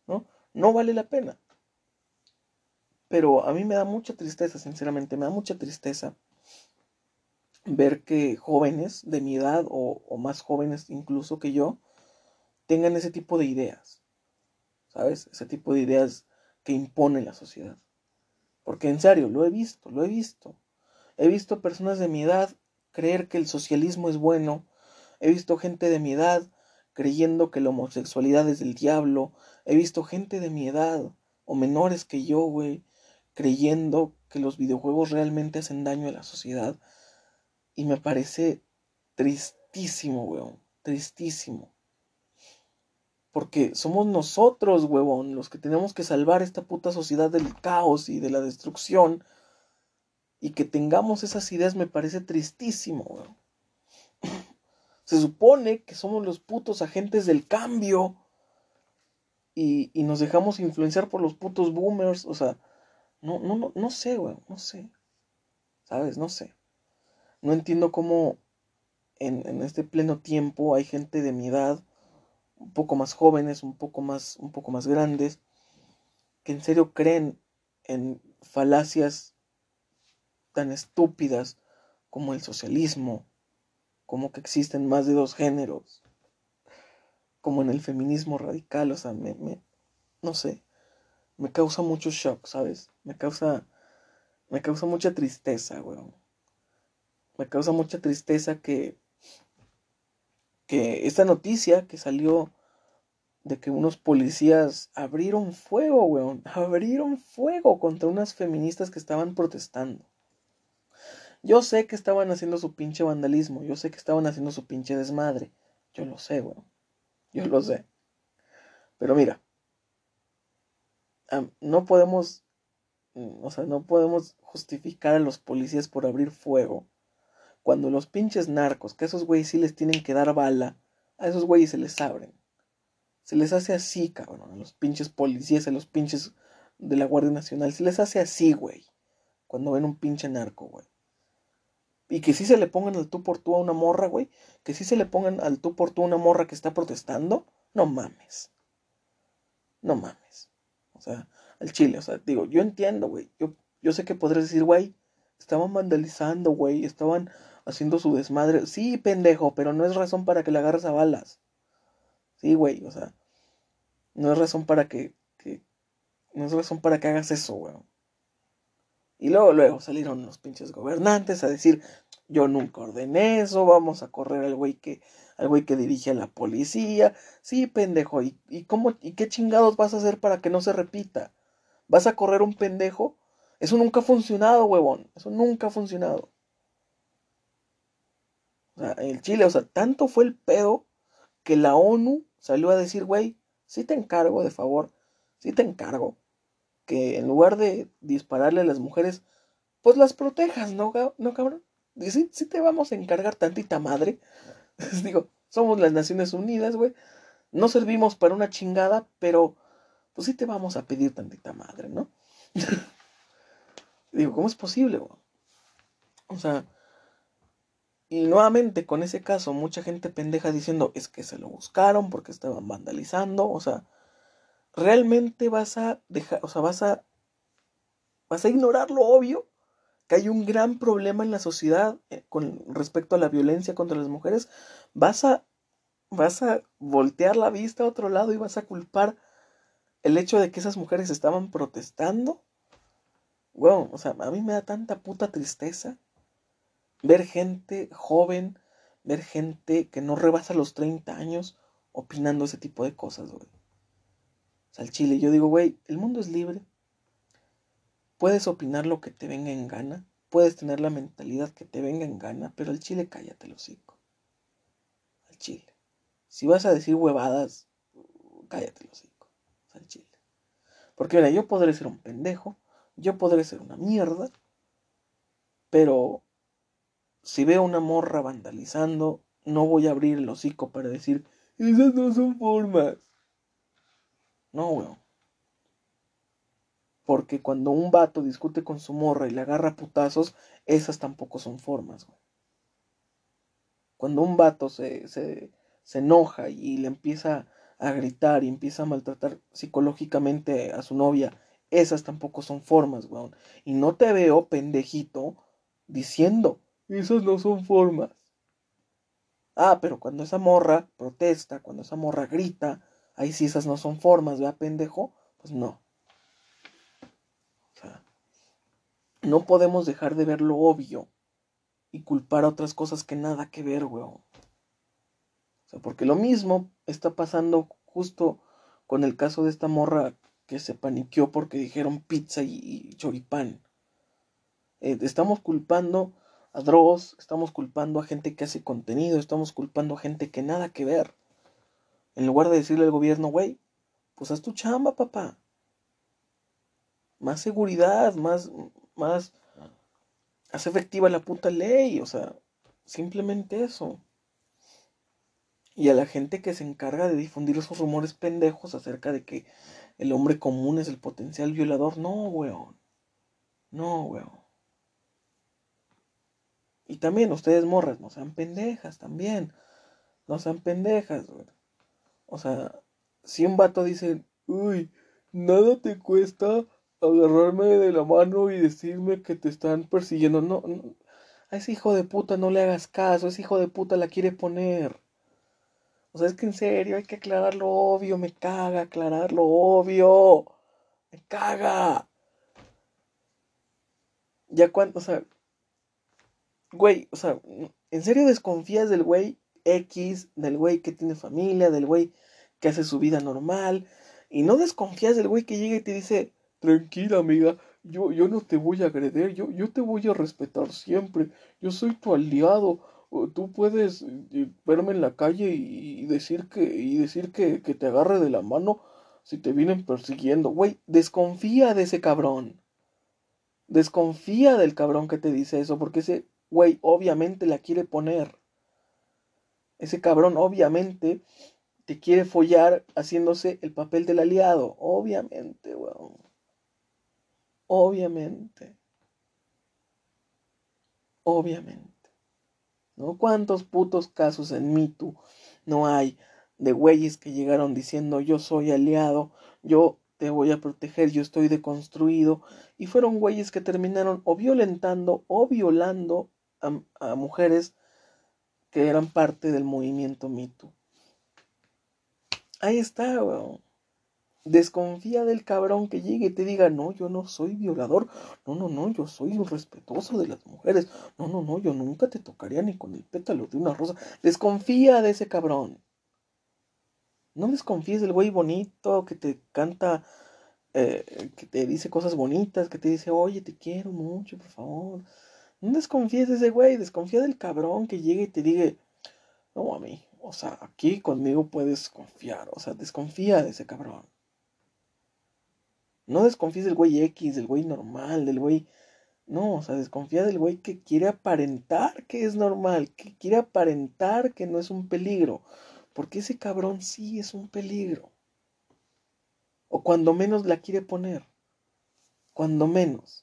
¿no? No vale la pena. Pero a mí me da mucha tristeza, sinceramente, me da mucha tristeza ver que jóvenes de mi edad o, o más jóvenes incluso que yo tengan ese tipo de ideas, ¿sabes? Ese tipo de ideas que impone la sociedad. Porque en serio, lo he visto, lo he visto. He visto personas de mi edad creer que el socialismo es bueno. He visto gente de mi edad creyendo que la homosexualidad es del diablo. He visto gente de mi edad o menores que yo, güey, creyendo que los videojuegos realmente hacen daño a la sociedad. Y me parece tristísimo, weón. Tristísimo. Porque somos nosotros, huevón, los que tenemos que salvar esta puta sociedad del caos y de la destrucción. Y que tengamos esas ideas me parece tristísimo, huevón. Se supone que somos los putos agentes del cambio. Y, y, nos dejamos influenciar por los putos boomers. O sea, no, no, no, no sé, weón, no sé. ¿Sabes? No sé. No entiendo cómo en, en este pleno tiempo hay gente de mi edad un poco más jóvenes, un poco más, un poco más grandes, que en serio creen en falacias tan estúpidas como el socialismo, como que existen más de dos géneros, como en el feminismo radical, o sea, me, me no sé, me causa mucho shock, ¿sabes? Me causa, me causa mucha tristeza, weón. Me causa mucha tristeza que que esta noticia que salió de que unos policías abrieron fuego, weón, abrieron fuego contra unas feministas que estaban protestando. Yo sé que estaban haciendo su pinche vandalismo, yo sé que estaban haciendo su pinche desmadre, yo lo sé, weón, yo lo sé. Pero mira, no podemos, o sea, no podemos justificar a los policías por abrir fuego cuando los pinches narcos, que a esos güeyes sí les tienen que dar bala, a esos güeyes se les abren. Se les hace así, cabrón, a los pinches policías, a los pinches de la Guardia Nacional, se les hace así, güey, cuando ven un pinche narco, güey. Y que sí se le pongan al tú por tú a una morra, güey, que sí se le pongan al tú por tú a una morra que está protestando, no mames. No mames. O sea, al chile, o sea, digo, yo entiendo, güey, yo, yo sé que podrás decir, güey, estaban vandalizando, güey, estaban haciendo su desmadre. Sí, pendejo, pero no es razón para que le agarres a balas. Sí, güey, o sea, no es razón para que, no es razón para que hagas eso, güey. Y luego, luego salieron los pinches gobernantes a decir, yo nunca ordené eso, vamos a correr al güey que, al güey que dirige a la policía. Sí, pendejo, ¿y, y cómo, y qué chingados vas a hacer para que no se repita? ¿Vas a correr un pendejo? Eso nunca ha funcionado, huevón. Eso nunca ha funcionado. O sea, el Chile, o sea, tanto fue el pedo que la ONU salió a decir, güey, sí te encargo, de favor, sí te encargo, que en lugar de dispararle a las mujeres, pues las protejas, ¿no, no cabrón? Sí, sí te vamos a encargar tantita madre. Digo, Somos las Naciones Unidas, güey. No servimos para una chingada, pero pues sí te vamos a pedir tantita madre, ¿no? Digo, ¿cómo es posible, güey? O sea, y nuevamente con ese caso, mucha gente pendeja diciendo, es que se lo buscaron porque estaban vandalizando, o sea, realmente vas a dejar, o sea, vas a vas a ignorar lo obvio, que hay un gran problema en la sociedad eh, con respecto a la violencia contra las mujeres, vas a vas a voltear la vista a otro lado y vas a culpar el hecho de que esas mujeres estaban protestando. Bueno, o sea, a mí me da tanta puta tristeza ver gente joven, ver gente que no rebasa los 30 años opinando ese tipo de cosas, güey. O sea, el chile, yo digo, güey, el mundo es libre. Puedes opinar lo que te venga en gana, puedes tener la mentalidad que te venga en gana, pero al chile cállate el hocico. Al chile. Si vas a decir huevadas, cállate el hocico. Al chile. Porque mira, yo podré ser un pendejo, yo podré ser una mierda, pero si veo una morra vandalizando, no voy a abrir el hocico para decir, esas no son formas. No, weón. Porque cuando un vato discute con su morra y le agarra putazos, esas tampoco son formas, güey. Cuando un vato se, se, se enoja y le empieza a gritar y empieza a maltratar psicológicamente a su novia, esas tampoco son formas, weón. Y no te veo, pendejito, diciendo, esas no son formas. Ah, pero cuando esa morra protesta, cuando esa morra grita, ahí sí esas no son formas, ¿verdad, pendejo? Pues no. O sea, no podemos dejar de ver lo obvio y culpar a otras cosas que nada que ver, weón. O sea, porque lo mismo está pasando justo con el caso de esta morra que se paniqueó porque dijeron pizza y, choripán. Eh, estamos culpando a Dross, estamos culpando a gente que hace contenido, estamos culpando a gente que nada que ver. En lugar de decirle al gobierno, güey, pues haz tu chamba, papá. Más seguridad, más, más, haz efectiva la puta ley, o sea, simplemente eso. Y a la gente que se encarga de difundir esos rumores pendejos acerca de que el hombre común es el potencial violador, no, weón. No, weón. Y también ustedes morras, no sean pendejas también. No sean pendejas, güey. O sea, si un vato dice, uy, nada te cuesta agarrarme de la mano y decirme que te están persiguiendo. No, a ese hijo de puta no le hagas caso, ese hijo de puta la quiere poner. O sea, es que en serio hay que aclarar lo obvio, me caga aclarar lo obvio. Me caga. Ya cuando, o sea, güey, o sea, ¿en serio desconfías del güey X, del güey que tiene familia, del güey que hace su vida normal? Y no desconfías del güey que llega y te dice, tranquila amiga, yo, yo no te voy a agredir, yo, yo te voy a respetar siempre, yo soy tu aliado, tú puedes eh, verme en la calle y, decir que, y decir que, que te agarre de la mano si te vienen persiguiendo. Güey, desconfía de ese cabrón. Desconfía del cabrón que te dice eso, porque ese güey, obviamente la quiere poner. Ese cabrón, obviamente, te quiere follar haciéndose el papel del aliado. Obviamente, weón. Obviamente. Obviamente. ¿No? ¿Cuántos putos casos en MeToo no hay de güeyes que llegaron diciendo yo soy aliado, yo te voy a proteger, yo estoy deconstruido? Y fueron güeyes que terminaron o violentando o violando a, mujeres que eran parte del movimiento mito. Ahí está, weón. Desconfía del cabrón que llegue y te diga, no, yo no soy violador, no, no, no, yo soy respetuoso de las mujeres, no, no, no, yo nunca te tocaría ni con el pétalo de una rosa. Desconfía de ese cabrón. No desconfíes del güey bonito que te canta, eh, que te dice cosas bonitas, que te dice, oye, te quiero mucho, por favor. No desconfíes de ese güey, desconfía del cabrón que llegue y te diga, no a mí, o sea, aquí conmigo puedes confiar, o sea, desconfía de ese cabrón. No desconfíes del güey X, del güey normal, del güey No, o sea, desconfía del güey que quiere aparentar que es normal, que quiere aparentar que no es un peligro. Porque ese cabrón sí es un peligro. O cuando menos la quiere poner. Cuando menos.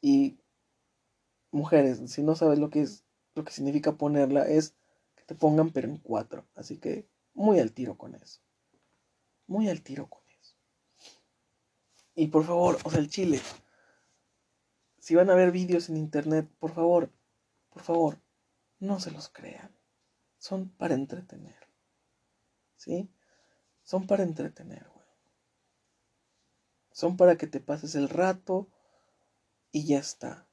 Y mujeres, si no sabes lo que es, lo que significa ponerla, es que te pongan pero en cuatro. Así que muy al tiro con eso. Muy al tiro con eso. Y por favor, o sea, el chile. Si van a ver vídeos en internet, por favor, por favor, no se los crean. Son para entretener. ¿Sí? Son para entretener, güey. Son para que te pases el rato y ya está.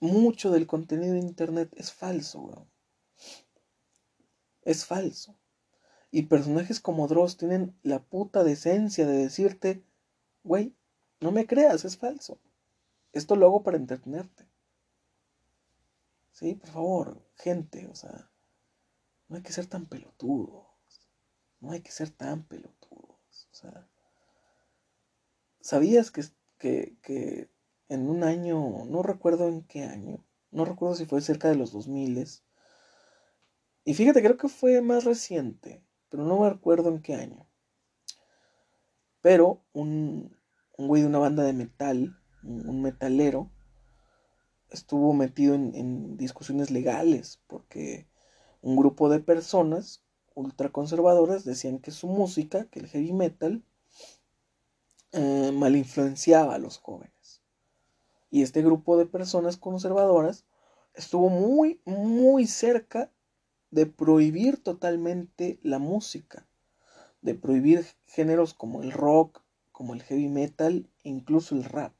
Mucho del contenido de internet es falso, güey. Es falso. Y personajes como Dross tienen la puta decencia de decirte, güey, no me creas, es falso. Esto lo hago para entretenerte. Sí, por favor, gente, o sea, no hay que ser tan pelotudos. No hay que ser tan pelotudos. O sea, ¿sabías que, que, que en un año, no recuerdo en qué año, no recuerdo si fue cerca de los 2000 y fíjate, creo que fue más reciente, pero no me acuerdo en qué año. Pero un, güey de una banda de metal, un metalero, estuvo metido en, en, discusiones legales porque un grupo de personas ultraconservadoras decían que su música, que el heavy metal, eh, mal influenciaba a los jóvenes. Y este grupo de personas conservadoras estuvo muy, muy cerca de prohibir totalmente la música, de prohibir géneros como el rock, como el heavy metal incluso el rap.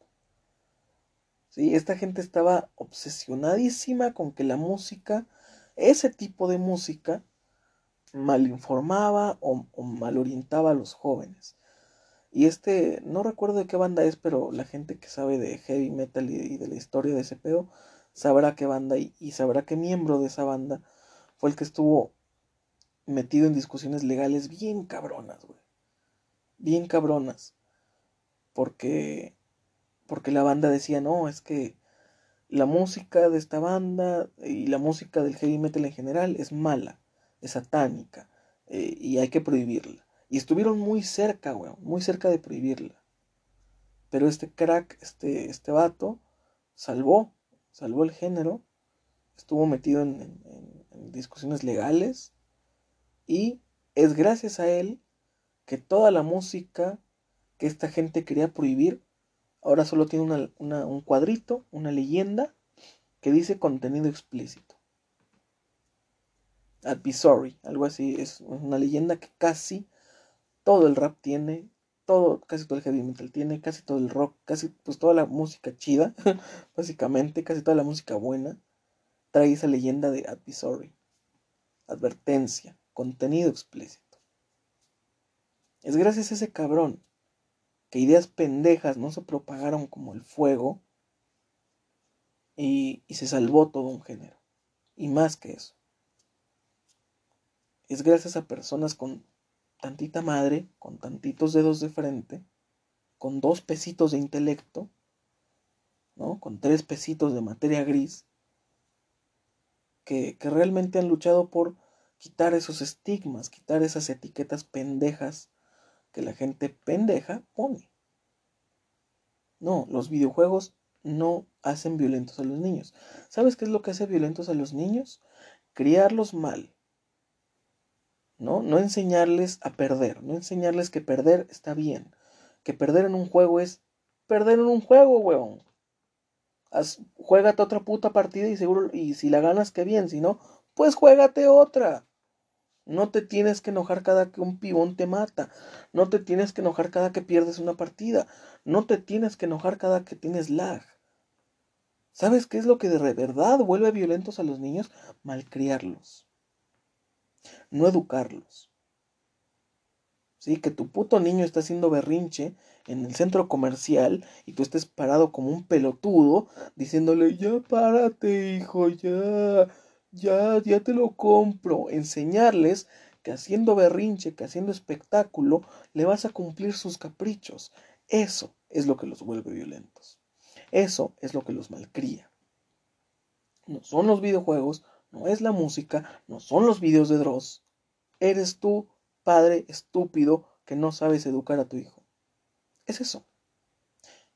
¿Sí? Esta gente estaba obsesionadísima con que la música, ese tipo de música, mal informaba o, mal orientaba a los jóvenes. Y este, no recuerdo de qué banda es, pero la gente que sabe de heavy metal y, de la historia de ese pedo, sabrá qué banda y, y sabrá qué miembro de esa banda fue el que estuvo metido en discusiones legales bien cabronas, güey. Bien cabronas. Porque, porque la banda decía, no, es que la música de esta banda y la música del heavy metal en general es mala es satánica eh, y hay que prohibirla. Y estuvieron muy cerca, weón, muy cerca de prohibirla. Pero este crack, este, este vato, salvó, salvó el género, estuvo metido en, discusiones legales y es gracias a él que toda la música que esta gente quería prohibir, ahora solo tiene un cuadrito, una leyenda que dice contenido explícito. Advisory, algo así, es una leyenda que casi todo el rap tiene, todo, casi todo el heavy metal tiene, casi todo el rock, casi pues toda la música chida, básicamente, casi toda la música buena, trae esa leyenda de advisory, advertencia, contenido explícito. Es gracias a ese cabrón que ideas pendejas no se propagaron como el fuego y, y se salvó todo un género. Y más que eso es gracias a personas con tantita madre, con tantitos dedos de frente, con dos pesitos de intelecto, ¿no? con tres pesitos de materia gris, que, que realmente han luchado por quitar esos estigmas, quitar esas etiquetas pendejas que la gente pendeja pone. No, los videojuegos no hacen violentos a los niños. ¿Sabes qué es lo que hace violentos a los niños? Criarlos mal, ¿no? No enseñarles a perder, no enseñarles que perder está bien, que perder en un juego es perder en un juego, weón. Haz, juégate otra puta partida y seguro, y si la ganas, qué bien, si no, pues juégate otra. No te tienes que enojar cada que un pibón te mata. No te tienes que enojar cada que pierdes una partida. No te tienes que enojar cada que tienes lag. ¿Sabes qué es lo que de verdad vuelve violentos a los niños? Malcriarlos no educarlos. ¿Sí? Que tu puto niño está haciendo berrinche en el centro comercial y tú estés parado como un pelotudo diciéndole, ya párate, hijo, ya, ya, ya te lo compro. Enseñarles que haciendo berrinche, que haciendo espectáculo, le vas a cumplir sus caprichos. Eso es lo que los vuelve violentos. Eso es lo que los malcría. No son los videojuegos, no es la música, no son los videos de Dross. Eres tú, padre estúpido, que no sabes educar a tu hijo. Es eso.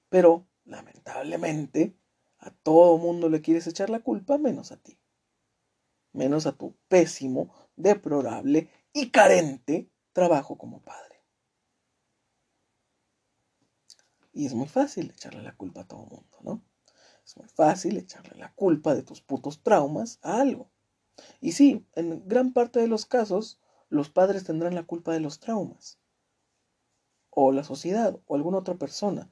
Pero, lamentablemente, a todo mundo le quieres echar la culpa menos a ti. Menos a tu pésimo, deplorable y carente trabajo como padre. Y es muy fácil echarle la culpa a todo mundo, ¿no? Es muy fácil echarle la culpa de tus putos traumas a algo. Y sí, en gran parte de los casos, los padres tendrán la culpa de los traumas. O la sociedad, o alguna otra persona.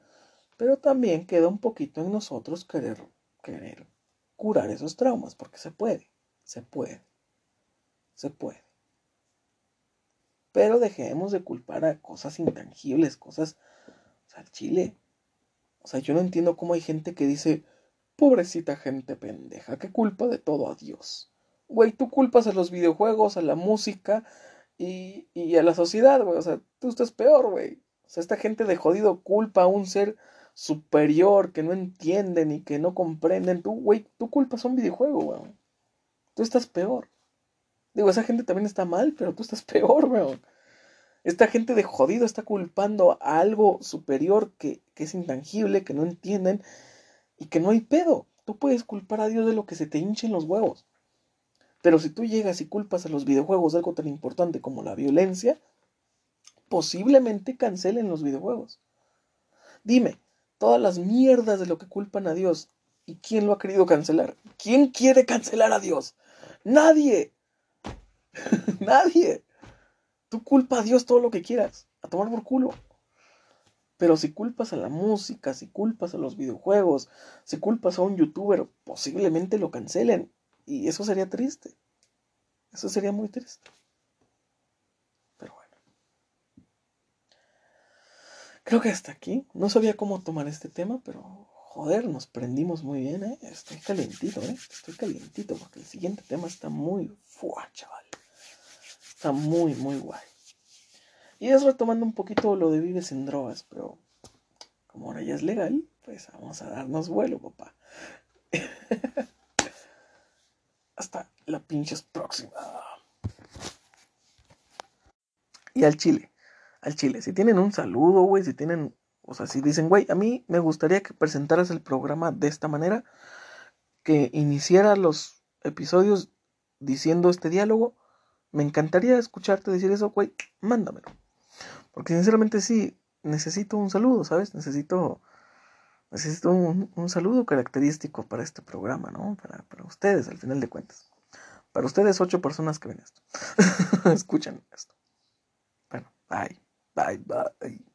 Pero también queda un poquito en nosotros querer, querer curar esos traumas, porque se puede, se puede, se puede. Pero dejemos de culpar a cosas intangibles, cosas, o sea, Chile. O sea, yo no entiendo cómo hay gente que dice, pobrecita gente pendeja, ¿qué culpa de todo a Dios? Güey, tú culpas a los videojuegos, a la música y, y a la sociedad, güey. O sea, tú estás peor, güey. O sea, esta gente de jodido culpa a un ser superior que no entienden y que no comprenden. Tú, güey, tú culpas a un videojuego, güey. Tú estás peor. Digo, esa gente también está mal, pero tú estás peor, weón. Esta gente de jodido está culpando a algo superior que, que es intangible, que no entienden y que no hay pedo. Tú puedes culpar a Dios de lo que se te hinchen los huevos. Pero si tú llegas y culpas a los videojuegos de algo tan importante como la violencia, posiblemente cancelen los videojuegos. Dime, todas las mierdas de lo que culpan a Dios, ¿y quién lo ha querido cancelar? ¿Quién quiere cancelar a Dios? Nadie. Nadie. Tú culpa a Dios todo lo que quieras, a tomar por culo. Pero si culpas a la música, si culpas a los videojuegos, si culpas a un youtuber, posiblemente lo cancelen. Y eso sería triste. Eso sería muy triste. Pero bueno. Creo que hasta aquí. No sabía cómo tomar este tema, pero joder, nos prendimos muy bien, ¿eh? Estoy calientito, ¿eh? Estoy calientito porque el siguiente tema está muy fuá, chaval. Está muy, muy guay. Y es retomando un poquito lo de vives en drogas, pero como ahora ya es legal, pues vamos a darnos vuelo, papá. Hasta la pinches próxima. Y al chile, al chile, si tienen un saludo, güey, si tienen, o sea, si dicen, güey, a mí me gustaría que presentaras el programa de esta manera, que iniciara los episodios diciendo este diálogo, me encantaría escucharte decir eso, güey, mándamelo. Porque sinceramente sí, necesito un saludo, ¿sabes? Necesito, necesito un, saludo característico para este programa, ¿no? Para, para, ustedes, al final de cuentas. Para ustedes, ocho personas que ven esto. Escuchan esto. Bueno, bye, bye, bye.